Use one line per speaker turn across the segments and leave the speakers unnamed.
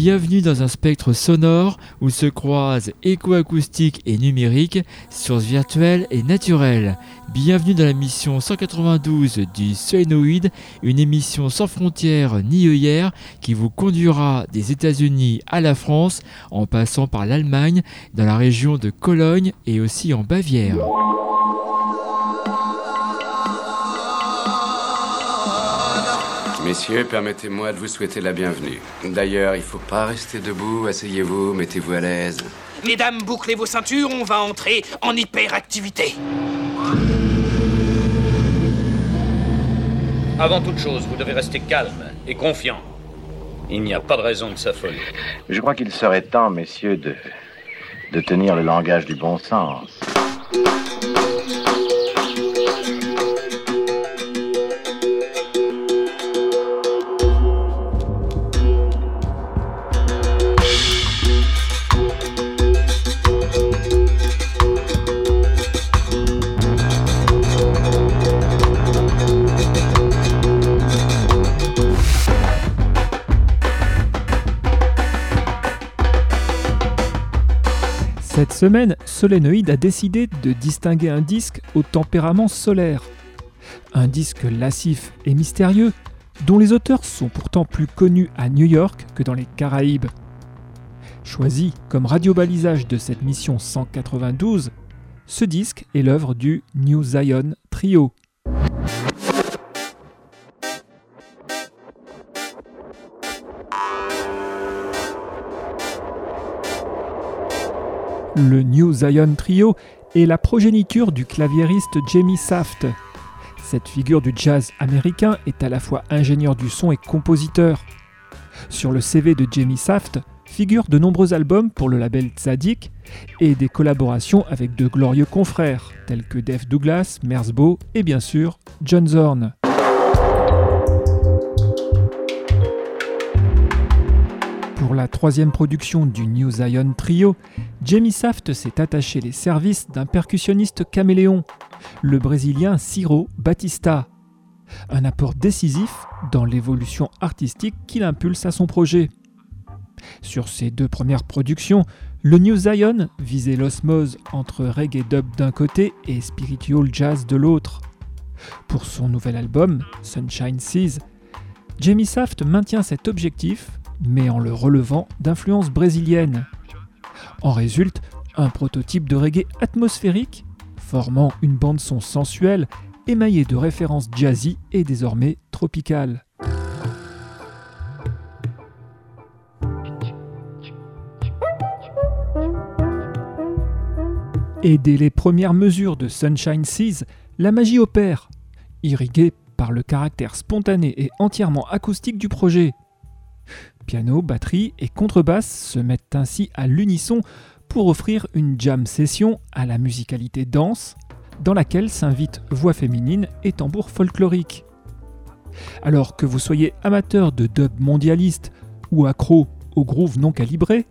Bienvenue dans un spectre sonore où se croisent éco-acoustique et numérique, sources virtuelles et naturelles. Bienvenue dans la mission 192 du Solenoid, une émission sans frontières ni œillères qui vous conduira des États-Unis à la France en passant par l'Allemagne, dans la région de Cologne et aussi en Bavière.
Messieurs, permettez-moi de vous souhaiter la bienvenue. D'ailleurs, il faut pas rester debout, asseyez-vous, mettez-vous à l'aise.
Mesdames, bouclez vos ceintures, on va entrer en hyperactivité.
Avant toute chose, vous devez rester calme et confiant. Il n'y a pas de raison de s'affoler.
Je crois qu'il serait temps, messieurs, de, de tenir le langage du bon sens.
Cette semaine, Solénoïde a décidé de distinguer un disque au tempérament solaire. Un disque lascif et mystérieux, dont les auteurs sont pourtant plus connus à New York que dans les Caraïbes. Choisi comme radiobalisage de cette mission 192, ce disque est l'œuvre du New Zion Trio. Le New Zion Trio est la progéniture du claviériste Jamie Saft. Cette figure du jazz américain est à la fois ingénieur du son et compositeur. Sur le CV de Jamie Saft figurent de nombreux albums pour le label Tzadik et des collaborations avec de glorieux confrères tels que Dave Douglas, Merzbow et bien sûr John Zorn. Pour la troisième production du New Zion Trio, Jamie Saft s'est attaché les services d'un percussionniste caméléon, le Brésilien Ciro Batista. Un apport décisif dans l'évolution artistique qu'il impulse à son projet. Sur ses deux premières productions, le New Zion visait l'osmose entre reggae dub d'un côté et spiritual jazz de l'autre. Pour son nouvel album, Sunshine Seas, Jamie Saft maintient cet objectif mais en le relevant d'influences brésiliennes. En résulte un prototype de reggae atmosphérique, formant une bande-son sensuelle émaillé de références jazzy et désormais tropicales. Et dès les premières mesures de Sunshine Seas, la magie opère, irriguée par le caractère spontané et entièrement acoustique du projet. Piano, batterie et contrebasse se mettent ainsi à l'unisson pour offrir une jam session à la musicalité dense, dans laquelle s'invitent voix féminines et tambours folkloriques. Alors que vous soyez amateur de dub mondialiste ou accro au groove non calibré,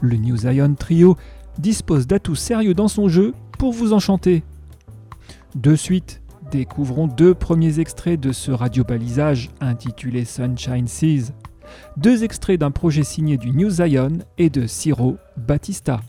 le New Zion Trio dispose d'atouts sérieux dans son jeu pour vous enchanter. De suite, découvrons deux premiers extraits de ce radiobalisage intitulé Sunshine Seas. Deux extraits d'un projet signé du New Zion et de Ciro Batista.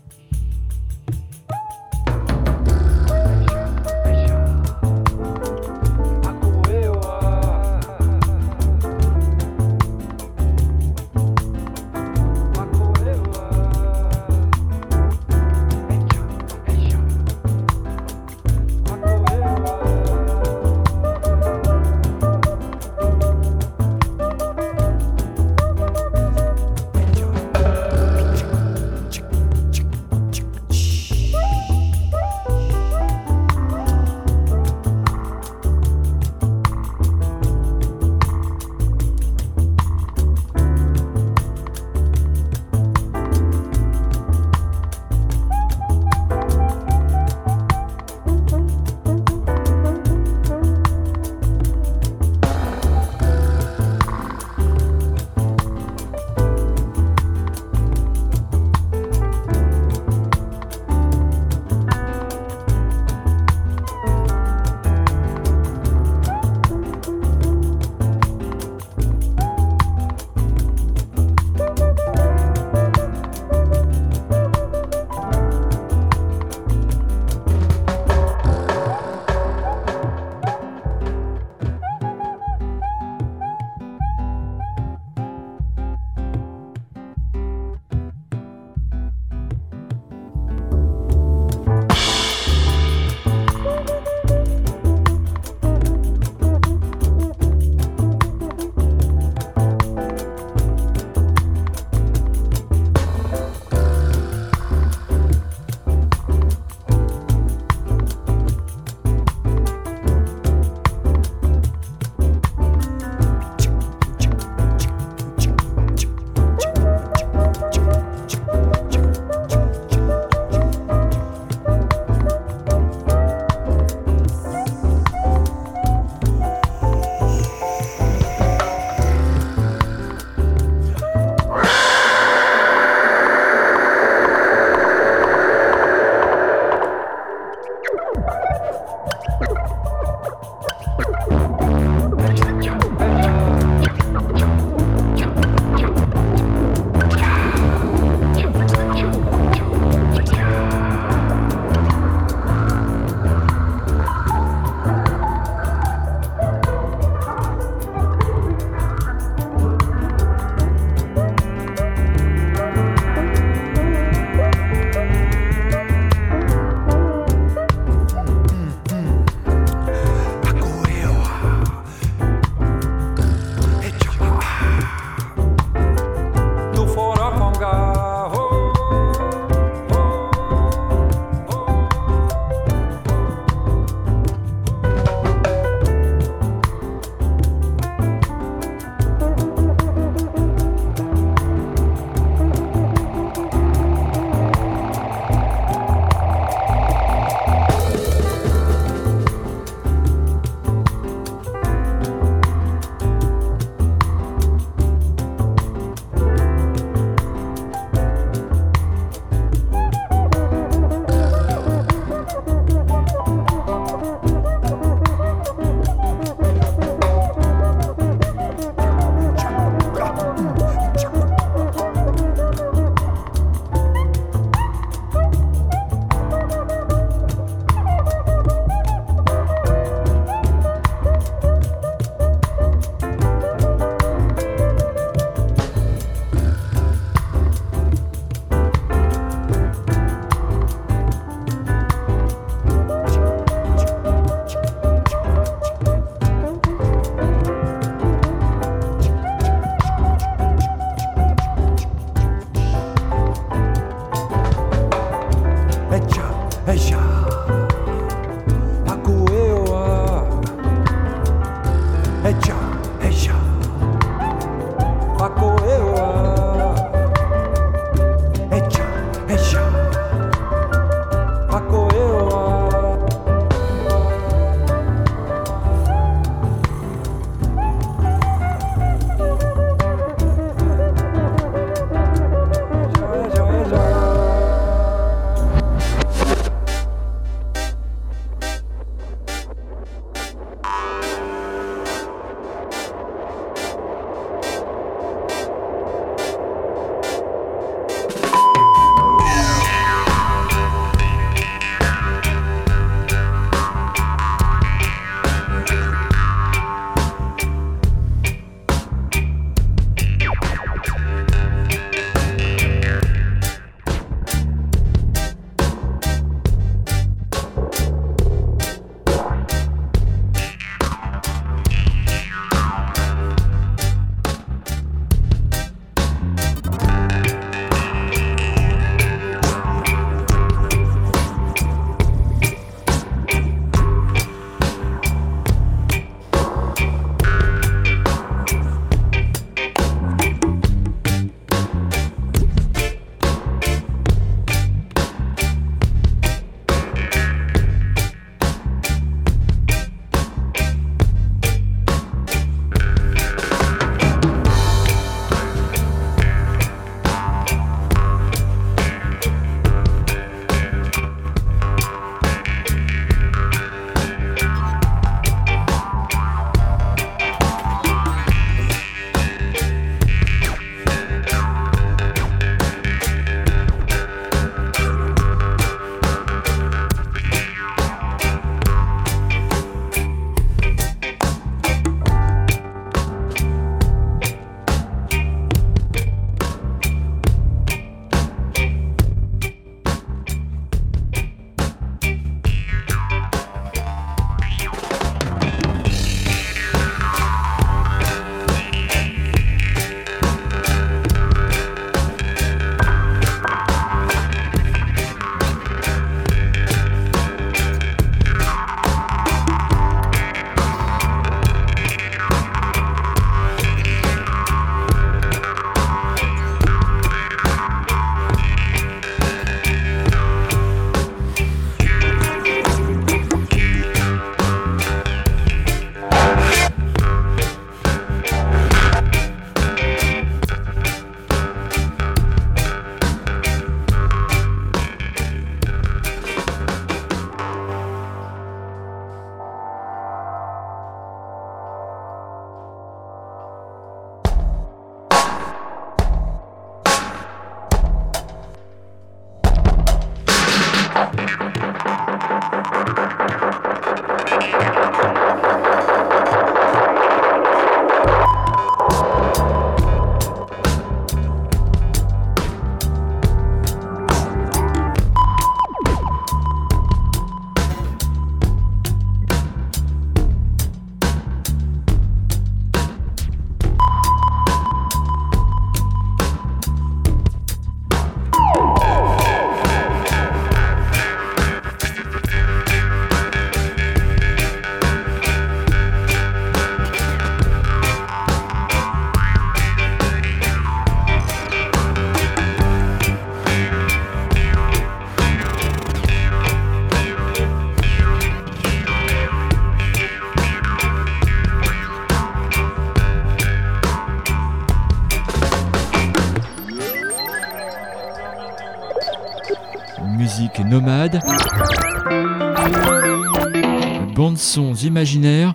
Sons imaginaires,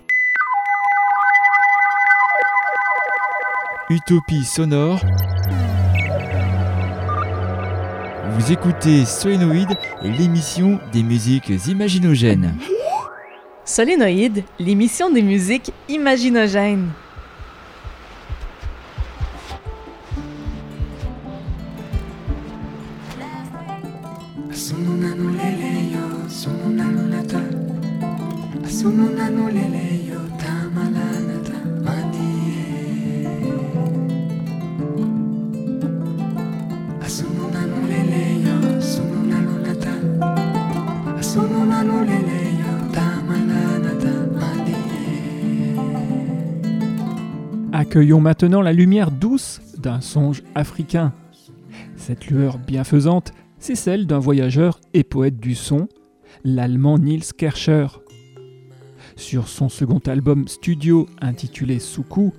utopie sonore. Vous écoutez Solénoïde l'émission des musiques imaginogènes.
Solénoïde, l'émission des musiques imaginogènes.
Accueillons maintenant la lumière douce d'un songe africain. Cette lueur bienfaisante, c'est celle d'un voyageur et poète du son, l'allemand Niels Kercher. Sur son second album studio intitulé Soukou,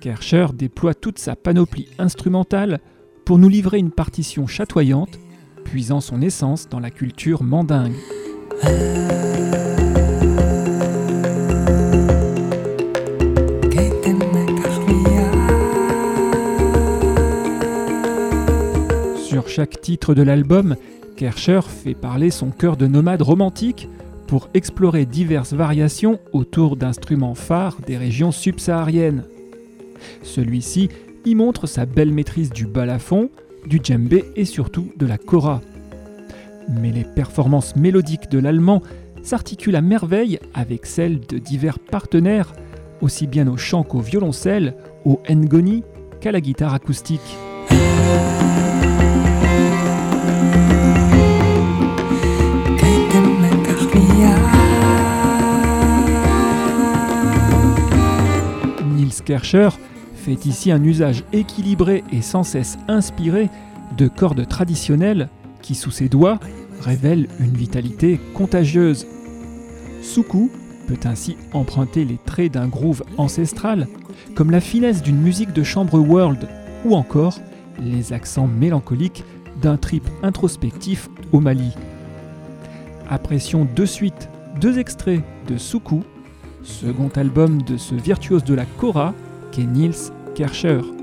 Kercher déploie toute sa panoplie instrumentale pour nous livrer une partition chatoyante, puisant son essence dans la culture mandingue. Chaque titre de l'album, Kercher fait parler son cœur de nomade romantique pour explorer diverses variations autour d'instruments phares des régions subsahariennes. Celui-ci y montre sa belle maîtrise du balafon, du djembé et surtout de la kora. Mais les performances mélodiques de l'allemand s'articulent à merveille avec celles de divers partenaires, aussi bien au chant qu'au violoncelle, au ngoni qu'à la guitare acoustique. Kercher fait ici un usage équilibré et sans cesse inspiré de cordes traditionnelles qui, sous ses doigts, révèlent une vitalité contagieuse. Soukou peut ainsi emprunter les traits d'un groove ancestral, comme la finesse d'une musique de chambre world, ou encore les accents mélancoliques d'un trip introspectif au Mali. Apprécions de suite deux extraits de Soukou, second album de ce virtuose de la Kora qu'est Niels Kercher.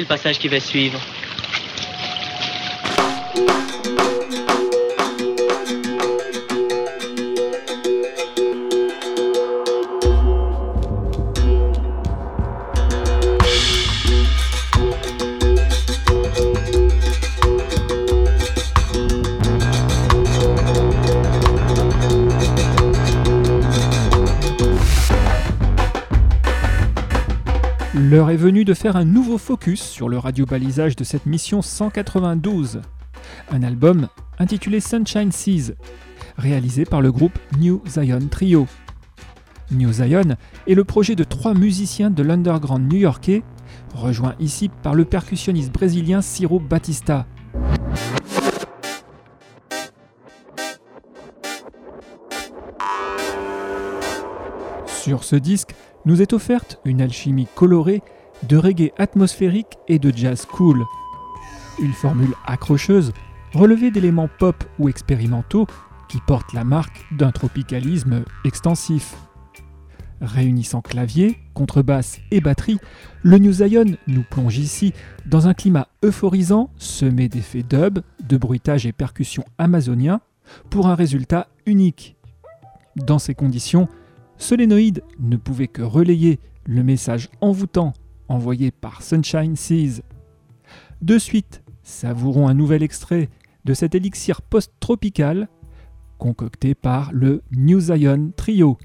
Le passage qui va suivre.
Est venue de faire un nouveau focus sur le radiobalisage de cette mission 192. un album intitulé Sunshine Seas, réalisé par le groupe New Zion Trio. New Zion est le projet de trois musiciens de l'underground new-yorkais, rejoints ici par le percussionniste brésilien Ciro Batista. Sur ce disque, nous est offerte une alchimie colorée de reggae atmosphérique et de jazz cool. Une formule accrocheuse, relevée d'éléments pop ou expérimentaux qui portent la marque d'un tropicalisme extensif. Réunissant clavier, contrebasse et batterie, le New Zion nous plonge ici dans un climat euphorisant semé d'effets dub, de bruitage et percussions amazoniens pour un résultat unique. Dans ces conditions, Solénoïde ne pouvait que relayer le message envoûtant envoyé par Sunshine Seas. De suite, savourons un nouvel extrait de cet élixir post-tropical concocté par le New Zion Trio.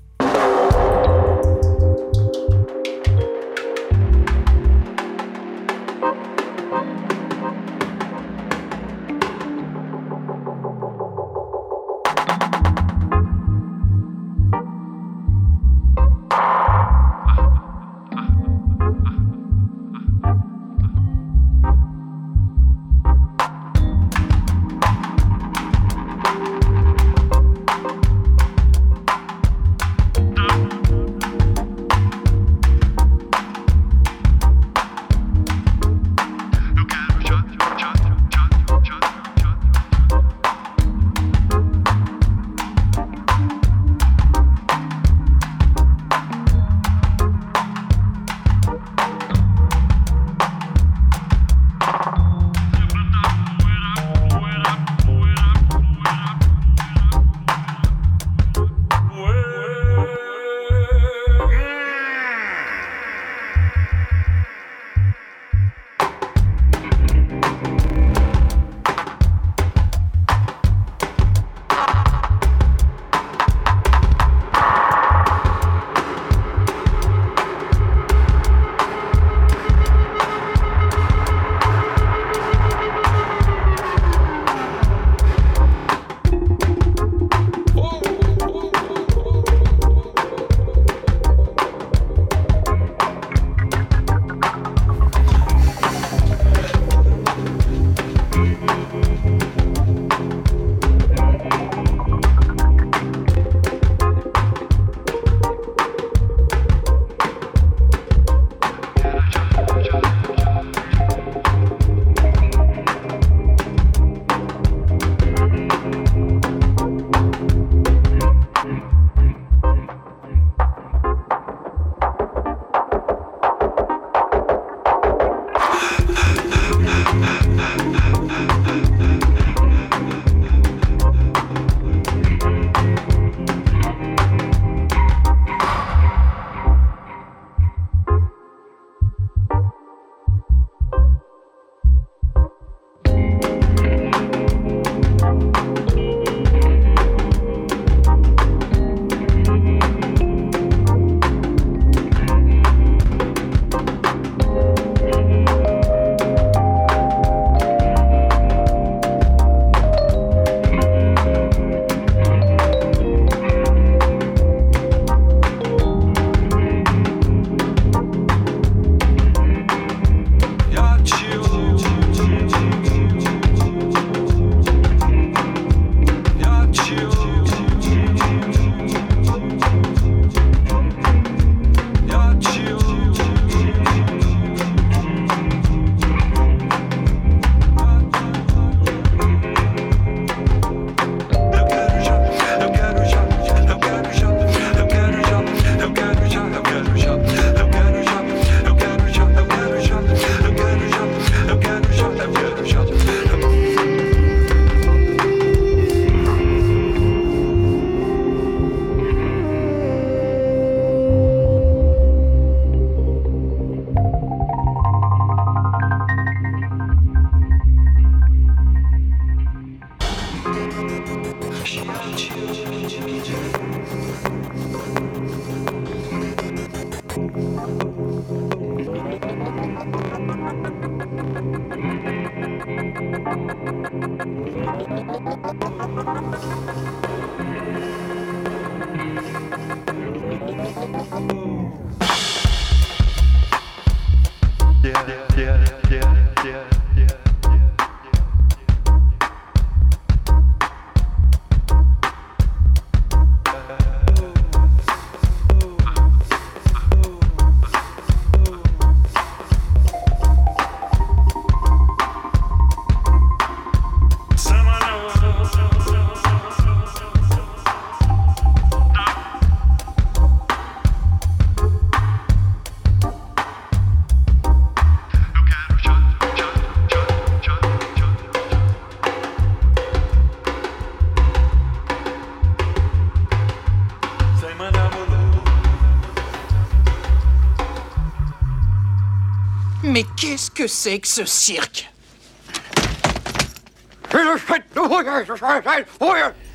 Que c'est que ce cirque.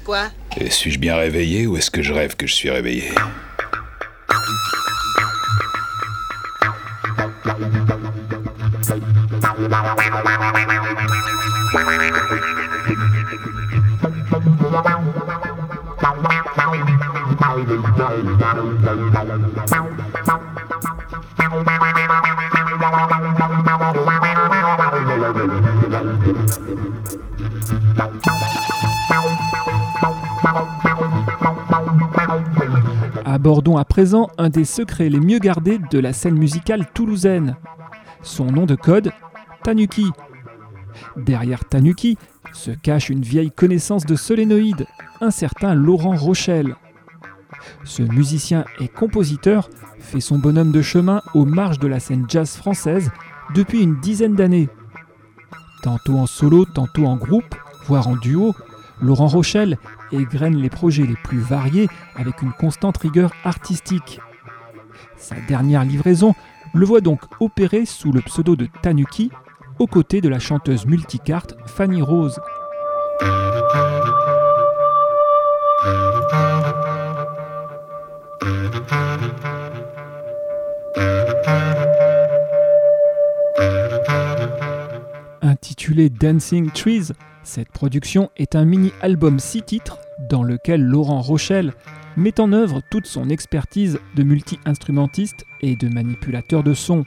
Quoi?
Et Suis-je bien réveillé ou est-ce que je rêve que je suis réveillé?
Abordons à présent un des secrets les mieux gardés de la scène musicale toulousaine. Son nom de code, Tanuki. Derrière Tanuki se cache une vieille connaissance de solénoïdes, un certain Laurent Rochelle. Ce musicien et compositeur fait son bonhomme de chemin aux marges de la scène jazz française depuis une dizaine d'années. Tantôt en solo, tantôt en groupe, voire en duo, Laurent Rochelle égrène les projets les plus variés avec une constante rigueur artistique. Sa dernière livraison le voit donc opérer sous le pseudo de Tanuki, aux côtés de la chanteuse multicarte Fanny Rose. Intitulé Dancing Trees, cette production est un mini-album six titres dans lequel Laurent Rochelle met en œuvre toute son expertise de multi-instrumentiste et de manipulateur de son.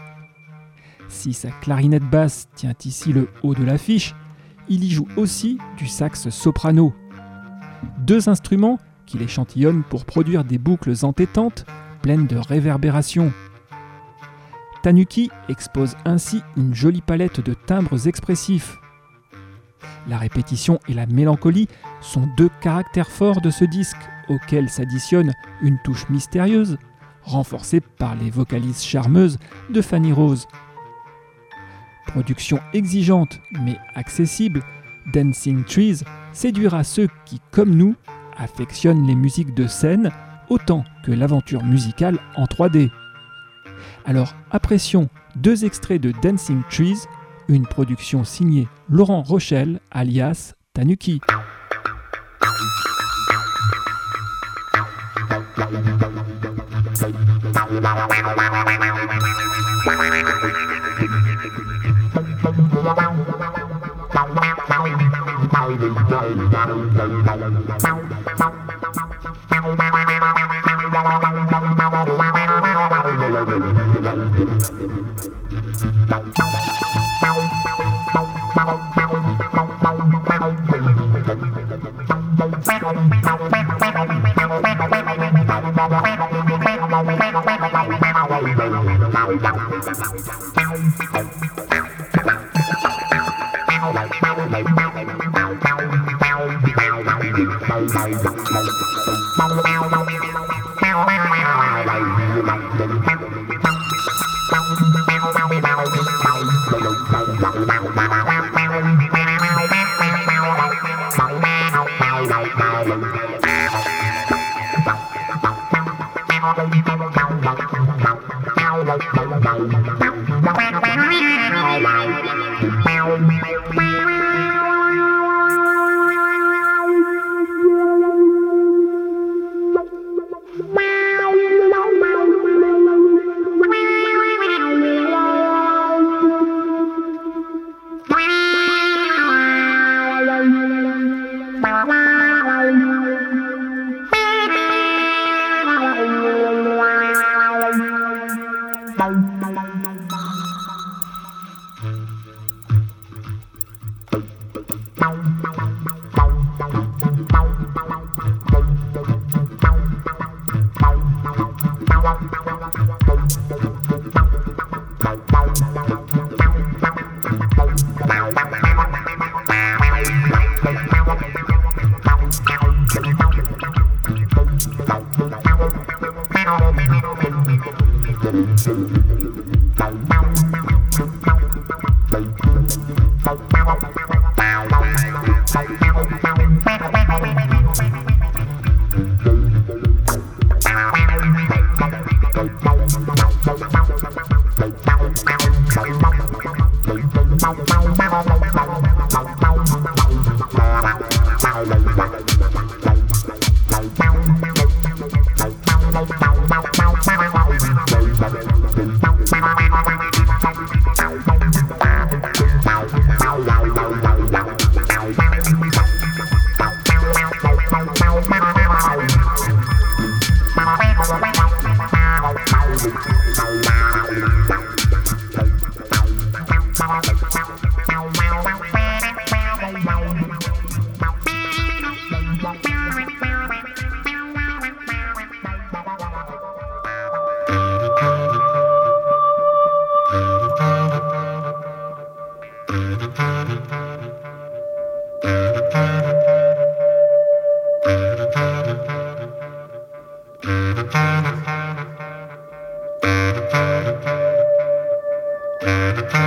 Si sa clarinette basse tient ici le haut de l'affiche, il y joue aussi du sax soprano. Deux instruments qu'il échantillonne pour produire des boucles entêtantes pleines de réverbération. Tanuki expose ainsi une jolie palette de timbres expressifs. La répétition et la mélancolie sont deux caractères forts de ce disque auquel s'additionne une touche mystérieuse, renforcée par les vocalises charmeuses de Fanny Rose. Production exigeante mais accessible, Dancing Trees séduira ceux qui, comme nous, affectionnent les musiques de scène autant que l'aventure musicale en 3D. Alors apprécions deux extraits de Dancing Trees, une production signée Laurent Rochelle alias Tanuki.
Bye. 猫猫猫猫猫。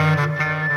Depuis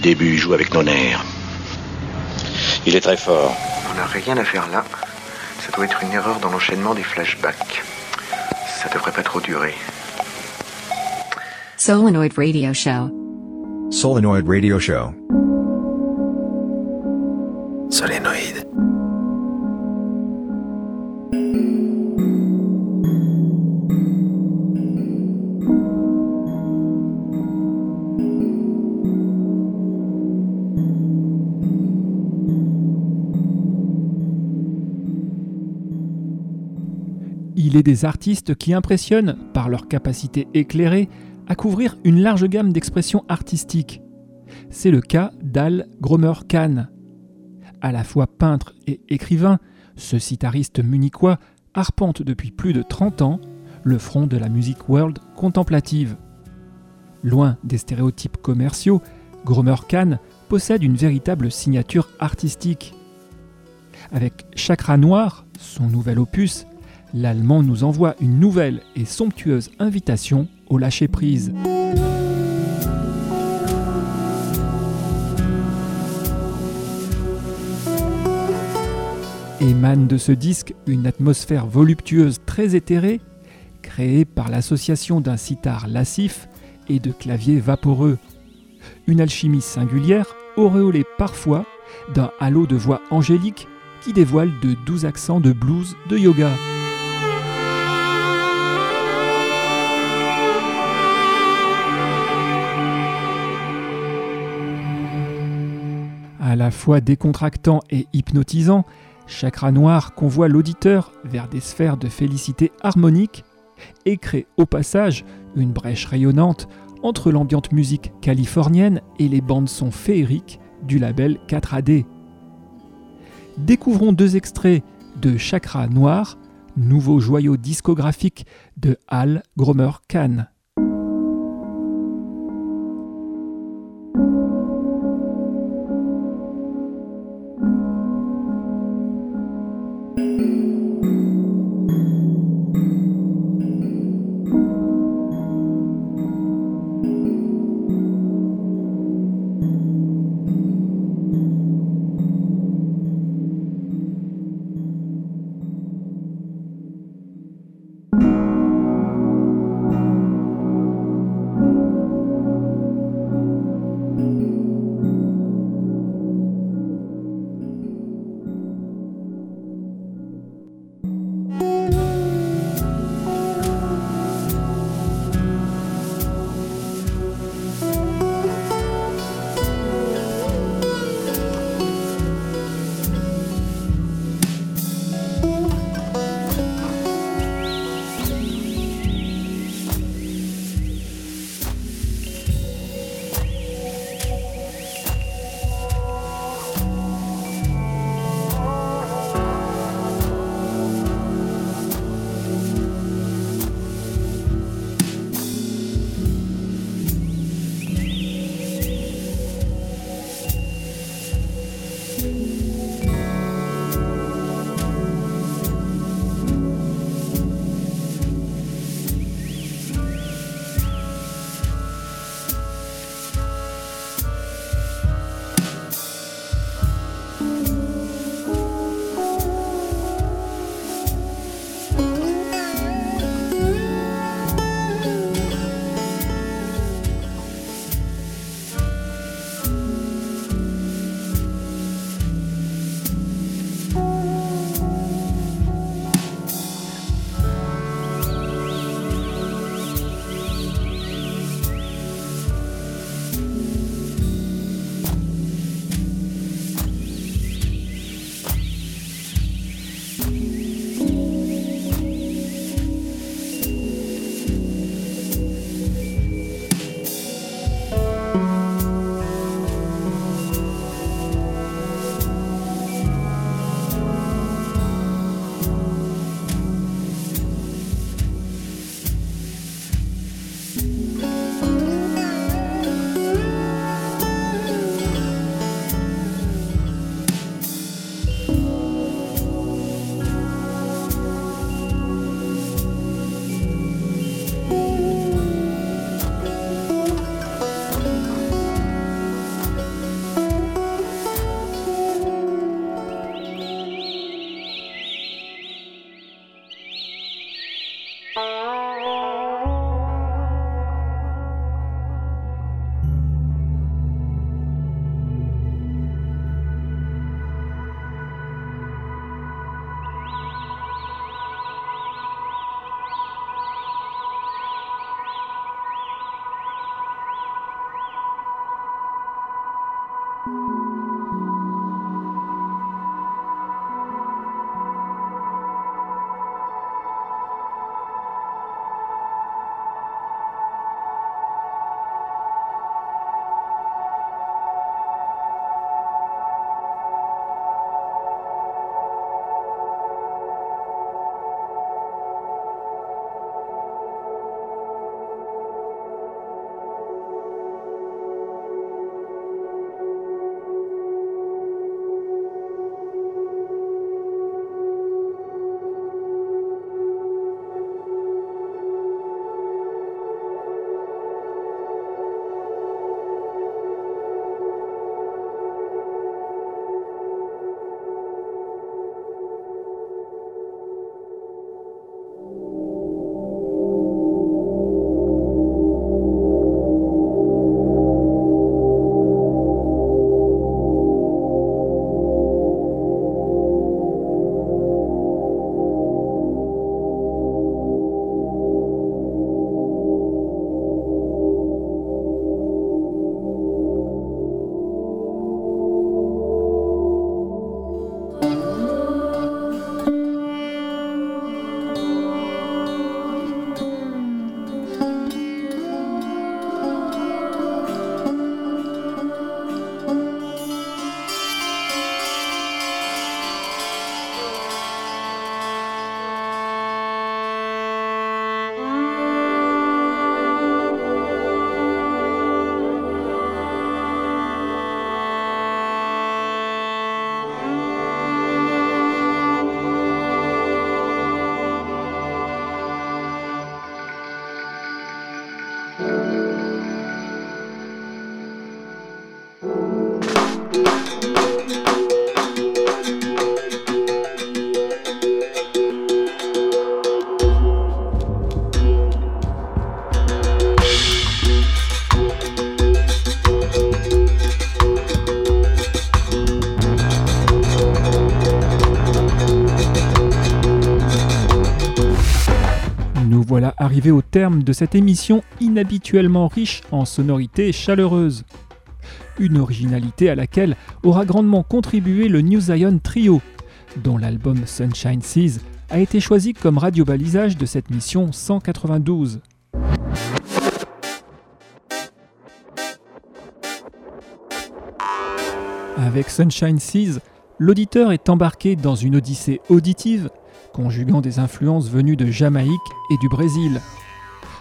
le début, il joue avec nos nerfs. Il est très fort.
On n'a rien à faire là. Ça doit être une erreur dans l'enchaînement des flashbacks. Ça devrait pas trop durer.
Solenoid Radio Show.
Solenoid Radio Show.
Solénoïde.
Il est des artistes qui impressionnent par leur capacité éclairée à couvrir une large gamme d'expressions artistiques. C'est le cas d'Al Gromer Kahn. À la fois peintre et écrivain, ce sitariste munichois arpente depuis plus de 30 ans le front de la musique world contemplative. Loin des stéréotypes commerciaux, Gromer Kahn possède une véritable signature artistique. Avec Chakra Noir, son nouvel opus, l'Allemand nous envoie une nouvelle et somptueuse invitation au lâcher-prise. Émane de ce disque une atmosphère voluptueuse très éthérée, créée par l'association d'un sitar lascif et de claviers vaporeux. Une alchimie singulière, auréolée parfois d'un halo de voix angélique qui dévoile de doux accents de blues de yoga. À la fois décontractant et hypnotisant, Chakra Noir convoie l'auditeur vers des sphères de félicité harmonique et crée au passage une brèche rayonnante entre l'ambiante musique californienne et les bandes son féeriques du label 4AD. Découvrons deux extraits de Chakra Noir, nouveau joyau discographique de Al Gromer Khan. De cette émission inhabituellement riche en sonorités chaleureuses. Une originalité à laquelle aura grandement contribué le New Zion Trio, dont l'album Sunshine Seas a été choisi comme radio-balisage de cette mission 192. Avec Sunshine Seas, l'auditeur est embarqué dans une odyssée auditive, conjuguant des influences venues de Jamaïque et du Brésil.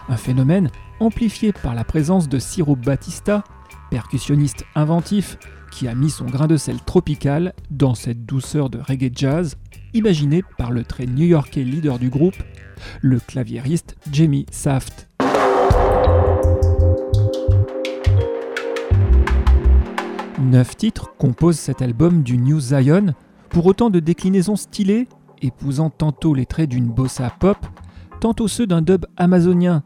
Un phénomène amplifié par la présence de Ciro Batista, percussionniste inventif qui a mis son grain de sel tropical dans cette douceur de reggae jazz, imaginée par le très new-yorkais leader du groupe, le claviériste Jamie Saft. Neuf titres composent cet album du New Zion, pour autant de déclinaisons stylées, épousant tantôt les traits d'une bossa pop, tantôt ceux d'un dub amazonien.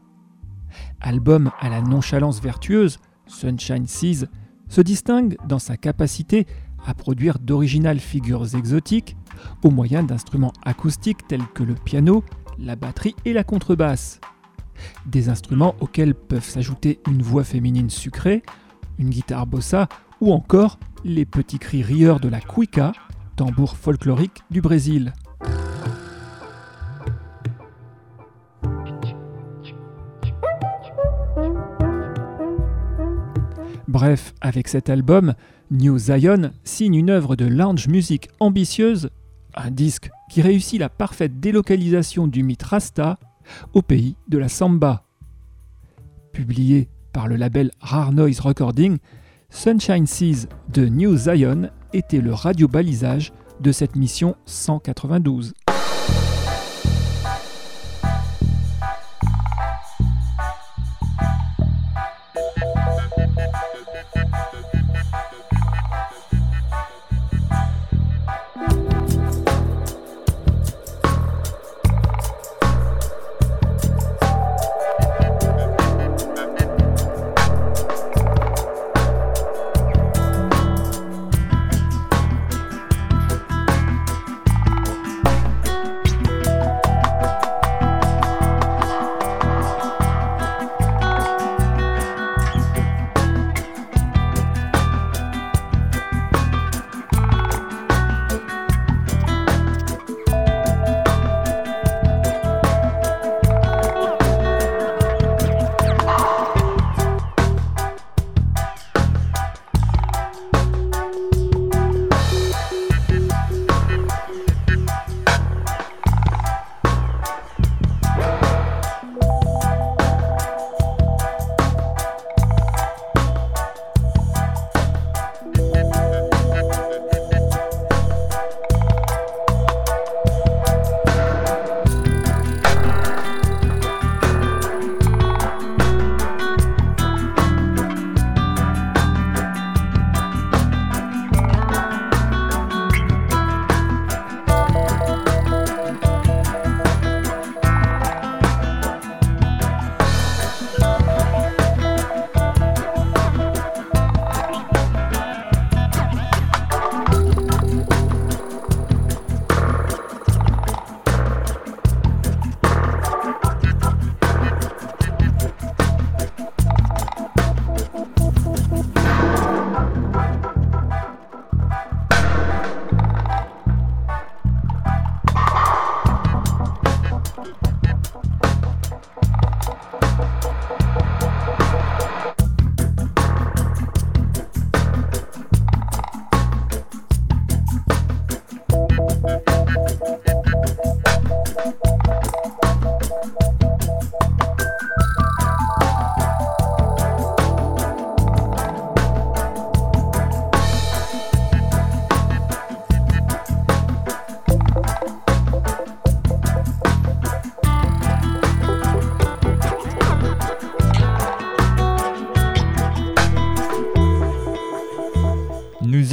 Album à la nonchalance vertueuse, Sunshine Seas se distingue dans sa capacité à produire d'originales figures exotiques au moyen d'instruments acoustiques tels que le piano, la batterie et la contrebasse. Des instruments auxquels peuvent s'ajouter une voix féminine sucrée, une guitare bossa ou encore les petits cris rieurs de la cuica, tambour folklorique du Brésil. Bref, avec cet album, New Zion signe une œuvre de lounge music ambitieuse, un disque qui réussit la parfaite délocalisation du mythe Rasta au pays de la samba. Publié par le label Rare Noise Recording, Sunshine Seas de New Zion était le radio-balisage de cette mission 192.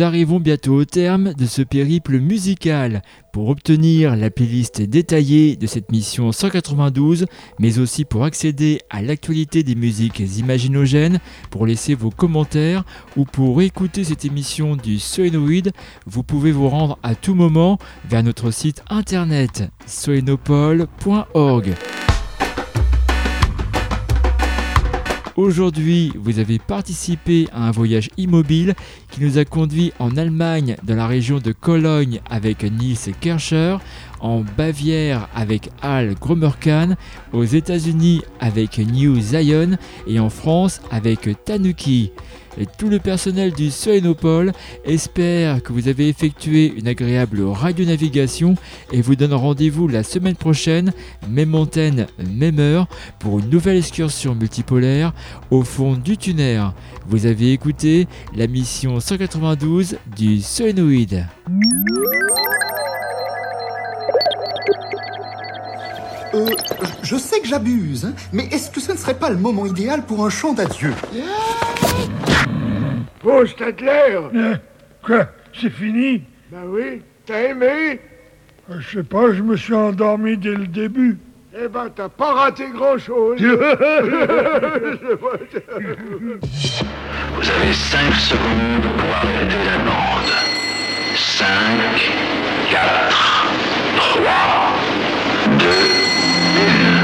Arrivons bientôt au terme de ce périple musical. Pour obtenir la playlist détaillée de cette mission 192, mais aussi pour accéder à l'actualité des musiques imaginogènes, pour laisser vos commentaires ou pour écouter cette émission du Soenoid, vous pouvez vous rendre à tout moment vers notre site internet soenopole.org. Aujourd'hui, vous avez participé à un voyage immobile qui nous a conduit en Allemagne dans la région de Cologne avec Niels Kircher, en Bavière avec Al Gromerkan, aux États-Unis avec New Zion et en France avec Tanuki. Et tout le personnel du Solenopole espère que vous avez effectué une agréable radionavigation et vous donne rendez-vous la semaine prochaine, même antenne, même heure, pour une nouvelle excursion multipolaire au fond du tunnel. Vous avez écouté la mission 192 du Solénoïde.
Euh, je sais que j'abuse, hein, mais est-ce que ce ne serait pas le moment idéal pour un chant d'adieu
Oh, Stadler Quoi C'est fini? Ben oui. T'as aimé? Je sais pas, je me suis endormi dès le début. Eh ben, t'as pas raté grand-chose.
Vous avez 5 secondes pour arrêter la bande. 5, 4, 3, 2, Yeah.